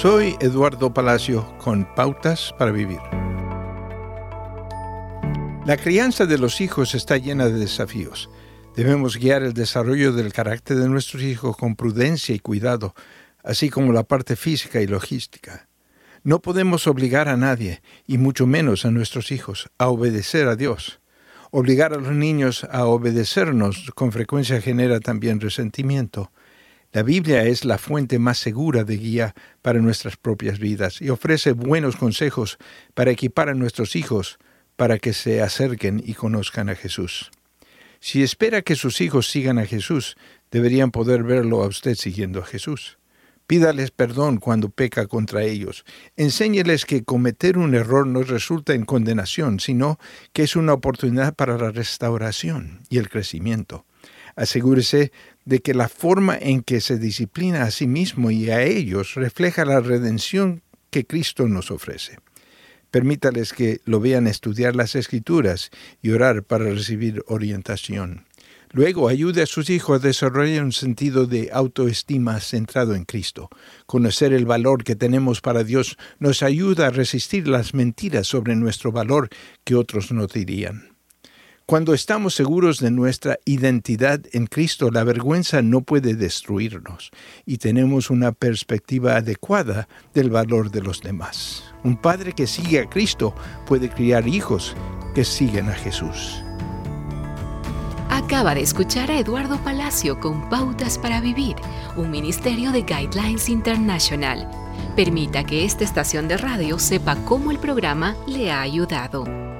Soy Eduardo Palacio con Pautas para Vivir. La crianza de los hijos está llena de desafíos. Debemos guiar el desarrollo del carácter de nuestros hijos con prudencia y cuidado, así como la parte física y logística. No podemos obligar a nadie, y mucho menos a nuestros hijos, a obedecer a Dios. Obligar a los niños a obedecernos con frecuencia genera también resentimiento. La Biblia es la fuente más segura de guía para nuestras propias vidas y ofrece buenos consejos para equipar a nuestros hijos para que se acerquen y conozcan a Jesús. Si espera que sus hijos sigan a Jesús, deberían poder verlo a usted siguiendo a Jesús. Pídales perdón cuando peca contra ellos. Enséñeles que cometer un error no resulta en condenación, sino que es una oportunidad para la restauración y el crecimiento. Asegúrese de que la forma en que se disciplina a sí mismo y a ellos refleja la redención que Cristo nos ofrece. Permítales que lo vean estudiar las escrituras y orar para recibir orientación. Luego ayude a sus hijos a desarrollar un sentido de autoestima centrado en Cristo. Conocer el valor que tenemos para Dios nos ayuda a resistir las mentiras sobre nuestro valor que otros no dirían. Cuando estamos seguros de nuestra identidad en Cristo, la vergüenza no puede destruirnos y tenemos una perspectiva adecuada del valor de los demás. Un padre que sigue a Cristo puede criar hijos que siguen a Jesús. Acaba de escuchar a Eduardo Palacio con Pautas para Vivir, un ministerio de Guidelines International. Permita que esta estación de radio sepa cómo el programa le ha ayudado.